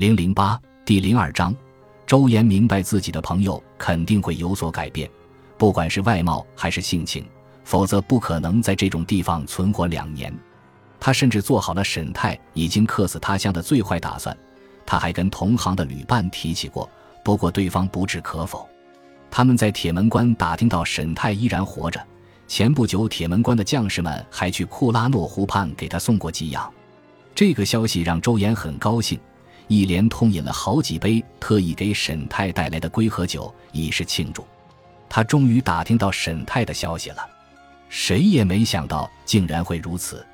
零零八第零二章，周岩明白自己的朋友肯定会有所改变，不管是外貌还是性情，否则不可能在这种地方存活两年。他甚至做好了沈泰已经客死他乡的最坏打算。他还跟同行的旅伴提起过，不过对方不置可否。他们在铁门关打听到沈泰依然活着，前不久铁门关的将士们还去库拉诺湖畔给他送过给养。这个消息让周岩很高兴，一连通饮了好几杯特意给沈泰带来的龟和酒，以示庆祝。他终于打听到沈泰的消息了，谁也没想到竟然会如此。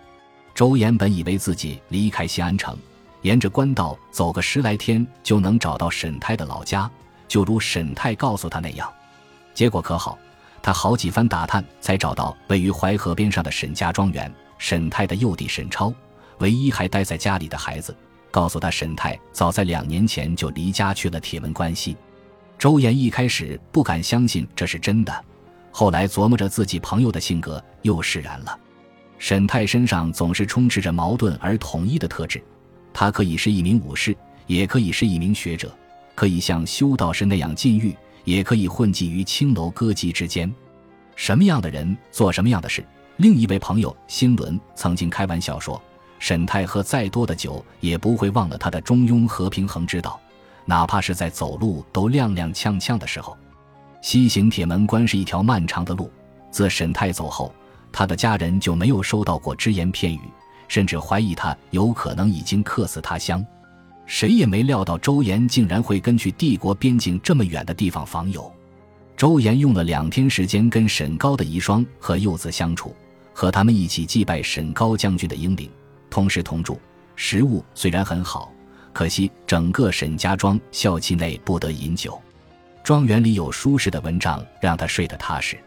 周岩本以为自己离开西安城，沿着官道走个十来天就能找到沈泰的老家，就如沈泰告诉他那样。结果可好，他好几番打探才找到位于淮河边上的沈家庄园。沈泰的幼弟沈超。唯一还待在家里的孩子，告诉他，沈泰早在两年前就离家去了铁门关西。周岩一开始不敢相信这是真的，后来琢磨着自己朋友的性格，又释然了。沈泰身上总是充斥着矛盾而统一的特质，他可以是一名武士，也可以是一名学者，可以像修道士那样禁欲，也可以混迹于青楼歌妓之间。什么样的人做什么样的事。另一位朋友辛伦曾经开玩笑说。沈泰喝再多的酒，也不会忘了他的中庸和平衡之道，哪怕是在走路都踉踉跄跄的时候。西行铁门关是一条漫长的路，自沈泰走后，他的家人就没有收到过只言片语，甚至怀疑他有可能已经客死他乡。谁也没料到周岩竟然会根据帝国边境这么远的地方访友。周岩用了两天时间跟沈高的遗孀和幼子相处，和他们一起祭拜沈高将军的英灵。同食同住，食物虽然很好，可惜整个沈家庄校期内不得饮酒。庄园里有舒适的蚊帐，让他睡得踏实。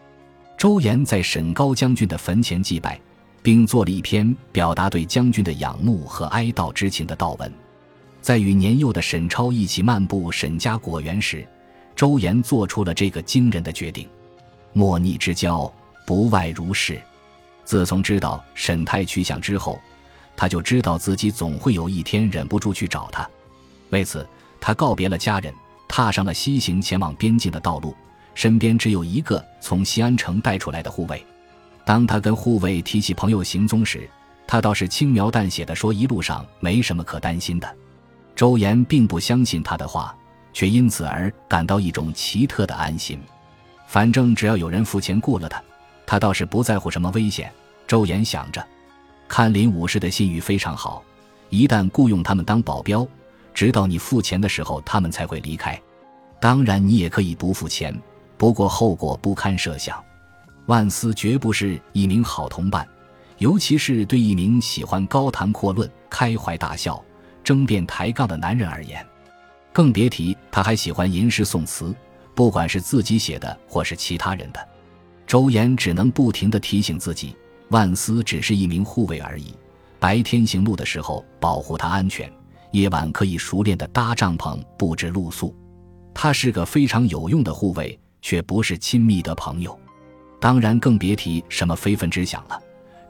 周岩在沈高将军的坟前祭拜，并做了一篇表达对将军的仰慕和哀悼之情的悼文。在与年幼的沈超一起漫步沈家果园时，周岩做出了这个惊人的决定：莫逆之交，不外如是。自从知道沈泰去向之后。他就知道自己总会有一天忍不住去找他，为此，他告别了家人，踏上了西行前往边境的道路。身边只有一个从西安城带出来的护卫。当他跟护卫提起朋友行踪时，他倒是轻描淡写的说：“一路上没什么可担心的。”周岩并不相信他的话，却因此而感到一种奇特的安心。反正只要有人付钱雇了他，他倒是不在乎什么危险。周岩想着。看林武士的信誉非常好，一旦雇佣他们当保镖，直到你付钱的时候，他们才会离开。当然，你也可以不付钱，不过后果不堪设想。万斯绝不是一名好同伴，尤其是对一名喜欢高谈阔论、开怀大笑、争辩抬杠的男人而言，更别提他还喜欢吟诗宋词，不管是自己写的或是其他人的。周岩只能不停地提醒自己。万斯只是一名护卫而已，白天行路的时候保护他安全，夜晚可以熟练地搭帐篷、布置露宿。他是个非常有用的护卫，却不是亲密的朋友。当然，更别提什么非分之想了。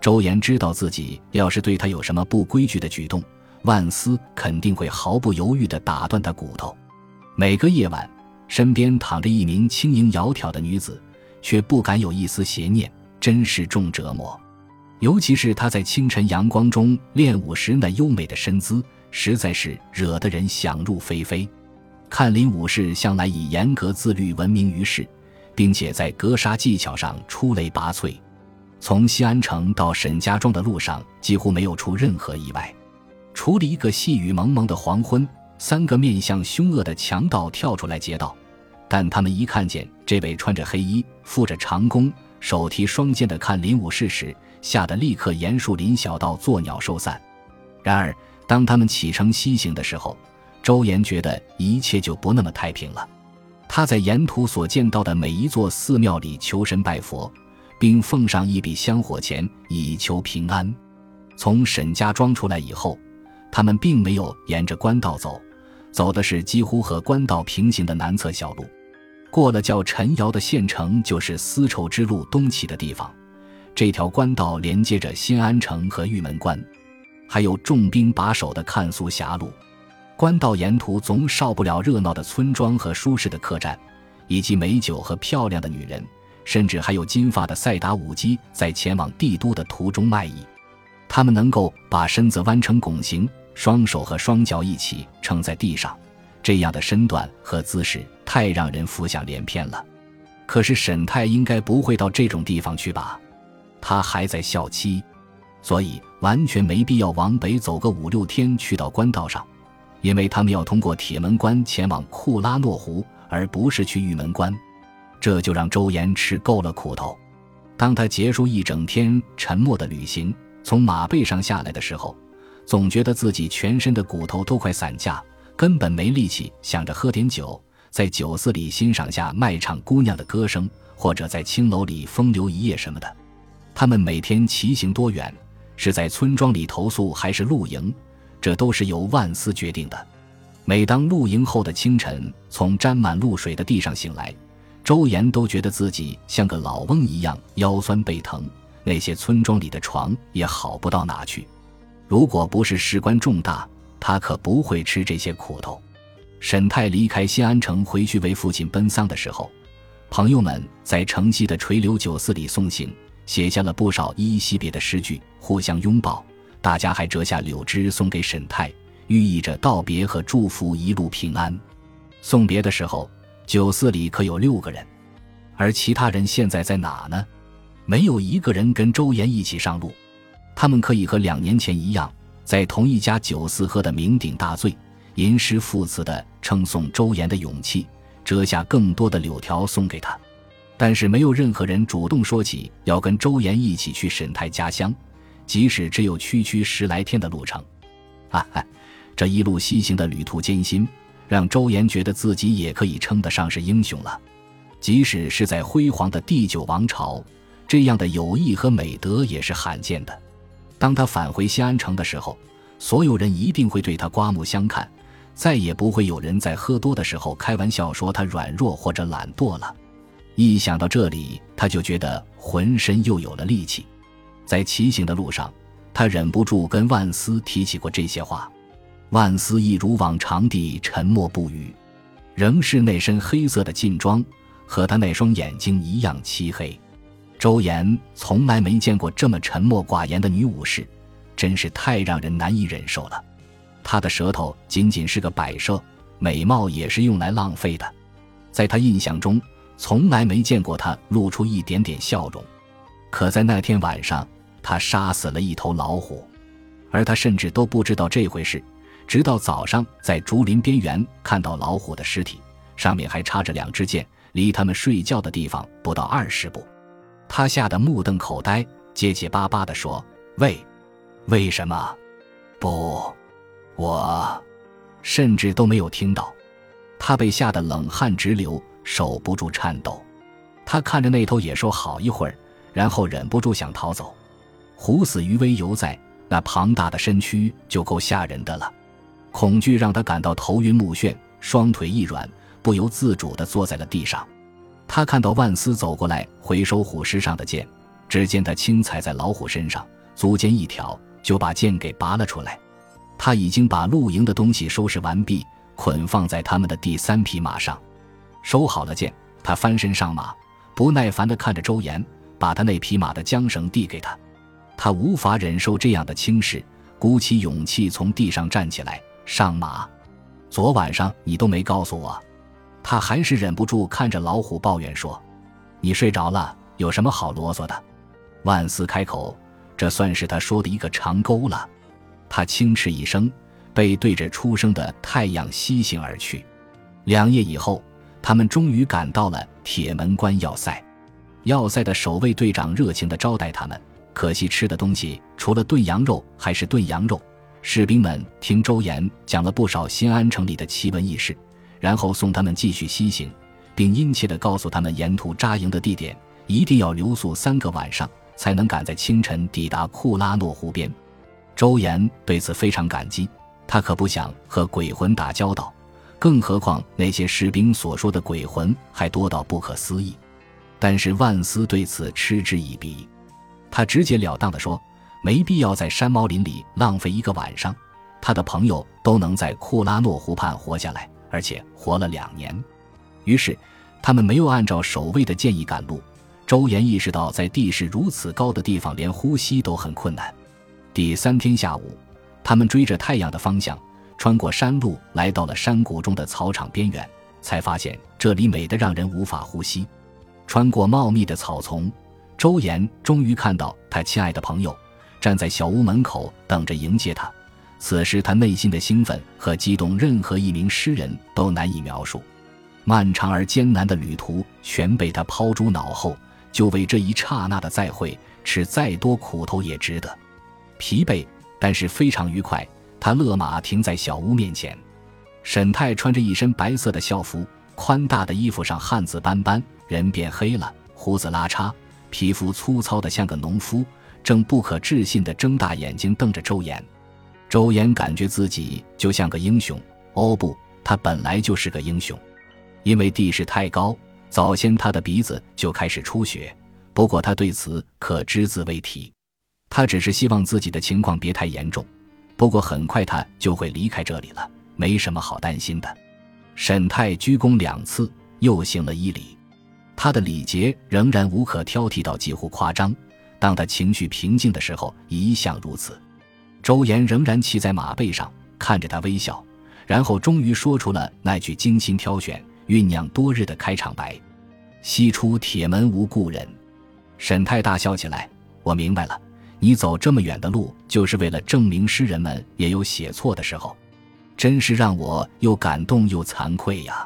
周岩知道自己要是对他有什么不规矩的举动，万斯肯定会毫不犹豫地打断他骨头。每个夜晚，身边躺着一名轻盈窈窕的女子，却不敢有一丝邪念，真是重折磨。尤其是他在清晨阳光中练武时那优美的身姿，实在是惹得人想入非非。看林武士向来以严格自律闻名于世，并且在格杀技巧上出类拔萃。从西安城到沈家庄的路上几乎没有出任何意外，除了一个细雨蒙蒙的黄昏，三个面相凶恶的强盗跳出来劫道。但他们一看见这位穿着黑衣、负着长弓、手提双剑的看林武士时，吓得立刻沿树林小道作鸟兽散。然而，当他们启程西行的时候，周岩觉得一切就不那么太平了。他在沿途所见到的每一座寺庙里求神拜佛，并奉上一笔香火钱以求平安。从沈家庄出来以后，他们并没有沿着官道走，走的是几乎和官道平行的南侧小路。过了叫陈窑的县城，就是丝绸之路东起的地方。这条官道连接着新安城和玉门关，还有重兵把守的看苏峡路。官道沿途总少不了热闹的村庄和舒适的客栈，以及美酒和漂亮的女人，甚至还有金发的赛达舞姬在前往帝都的途中卖艺。他们能够把身子弯成拱形，双手和双脚一起撑在地上，这样的身段和姿势太让人浮想联翩了。可是沈太应该不会到这种地方去吧？他还在校期，所以完全没必要往北走个五六天去到官道上。因为他们要通过铁门关前往库拉诺湖，而不是去玉门关，这就让周岩吃够了苦头。当他结束一整天沉默的旅行，从马背上下来的时候，总觉得自己全身的骨头都快散架，根本没力气想着喝点酒，在酒肆里欣赏下卖唱姑娘的歌声，或者在青楼里风流一夜什么的。他们每天骑行多远，是在村庄里投宿还是露营？这都是由万斯决定的。每当露营后的清晨，从沾满露水的地上醒来，周岩都觉得自己像个老翁一样腰酸背疼。那些村庄里的床也好不到哪去。如果不是事关重大，他可不会吃这些苦头。沈泰离开新安城回去为父亲奔丧的时候，朋友们在城西的垂柳酒肆里送行，写下了不少依依惜别的诗句，互相拥抱。大家还折下柳枝送给沈太，寓意着道别和祝福一路平安。送别的时候，酒肆里可有六个人，而其他人现在在哪呢？没有一个人跟周岩一起上路。他们可以和两年前一样，在同一家酒肆喝得酩酊大醉，吟诗赋词的称颂周岩的勇气，折下更多的柳条送给他。但是没有任何人主动说起要跟周岩一起去沈太家乡。即使只有区区十来天的路程，啊哈，这一路西行的旅途艰辛，让周岩觉得自己也可以称得上是英雄了。即使是在辉煌的第九王朝，这样的友谊和美德也是罕见的。当他返回西安城的时候，所有人一定会对他刮目相看，再也不会有人在喝多的时候开玩笑说他软弱或者懒惰了。一想到这里，他就觉得浑身又有了力气。在骑行的路上，他忍不住跟万斯提起过这些话。万斯一如往常地沉默不语，仍是那身黑色的劲装，和他那双眼睛一样漆黑。周岩从来没见过这么沉默寡言的女武士，真是太让人难以忍受了。她的舌头仅仅是个摆设，美貌也是用来浪费的。在他印象中，从来没见过他露出一点点笑容。可在那天晚上，他杀死了一头老虎，而他甚至都不知道这回事。直到早上在竹林边缘看到老虎的尸体，上面还插着两支箭，离他们睡觉的地方不到二十步，他吓得目瞪口呆，结结巴巴地说：“为，为什么？不，我，甚至都没有听到。”他被吓得冷汗直流，手不住颤抖。他看着那头野兽好一会儿，然后忍不住想逃走。虎死余威犹在，那庞大的身躯就够吓人的了。恐惧让他感到头晕目眩，双腿一软，不由自主地坐在了地上。他看到万斯走过来，回收虎尸上的剑，只见他轻踩在老虎身上，足尖一挑，就把剑给拔了出来。他已经把露营的东西收拾完毕，捆放在他们的第三匹马上。收好了剑，他翻身上马，不耐烦地看着周岩，把他那匹马的缰绳递给他。他无法忍受这样的轻视，鼓起勇气从地上站起来，上马。昨晚上你都没告诉我，他还是忍不住看着老虎抱怨说：“你睡着了，有什么好啰嗦的？”万斯开口，这算是他说的一个长沟了。他轻嗤一声，背对着初升的太阳西行而去。两夜以后，他们终于赶到了铁门关要塞。要塞的守卫队长热情地招待他们。可惜吃的东西除了炖羊肉还是炖羊肉。士兵们听周岩讲了不少新安城里的奇闻异事，然后送他们继续西行，并殷切地告诉他们沿途扎营的地点，一定要留宿三个晚上，才能赶在清晨抵达库拉诺湖边。周岩对此非常感激，他可不想和鬼魂打交道，更何况那些士兵所说的鬼魂还多到不可思议。但是万斯对此嗤之以鼻。他直截了当地说：“没必要在山猫林里浪费一个晚上，他的朋友都能在库拉诺湖畔活下来，而且活了两年。于是，他们没有按照守卫的建议赶路。周岩意识到，在地势如此高的地方，连呼吸都很困难。第三天下午，他们追着太阳的方向，穿过山路，来到了山谷中的草场边缘，才发现这里美得让人无法呼吸。穿过茂密的草丛，周岩终于看到他亲爱的朋友站在小屋门口等着迎接他。此时，他内心的兴奋和激动，任何一名诗人都难以描述。漫长而艰难的旅途全被他抛诸脑后。就为这一刹那的再会，吃再多苦头也值得。疲惫，但是非常愉快。他勒马停在小屋面前。沈泰穿着一身白色的校服，宽大的衣服上汗渍斑斑，人变黑了，胡子拉碴，皮肤粗糙的像个农夫，正不可置信地睁大眼睛瞪着周岩。周岩感觉自己就像个英雄。哦不，他本来就是个英雄，因为地势太高。早先他的鼻子就开始出血，不过他对此可只字未提。他只是希望自己的情况别太严重。不过很快他就会离开这里了，没什么好担心的。沈泰鞠躬两次，又行了一礼。他的礼节仍然无可挑剔到几乎夸张。当他情绪平静的时候，一向如此。周岩仍然骑在马背上，看着他微笑，然后终于说出了那句精心挑选。酝酿多日的开场白，西出铁门无故人。沈泰大笑起来。我明白了，你走这么远的路，就是为了证明诗人们也有写错的时候，真是让我又感动又惭愧呀！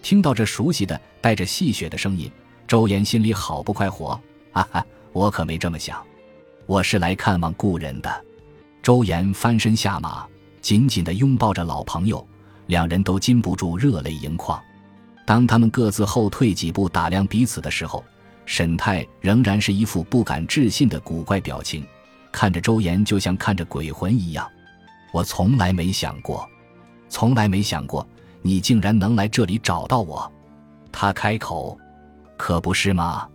听到这熟悉的、带着戏谑的声音，周岩心里好不快活。哈哈，我可没这么想，我是来看望故人的。周岩翻身下马，紧紧地拥抱着老朋友，两人都禁不住热泪盈眶。当他们各自后退几步打量彼此的时候，沈泰仍然是一副不敢置信的古怪表情，看着周岩就像看着鬼魂一样。我从来没想过，从来没想过你竟然能来这里找到我。他开口：“可不是吗？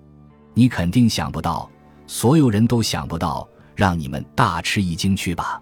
你肯定想不到，所有人都想不到，让你们大吃一惊去吧。”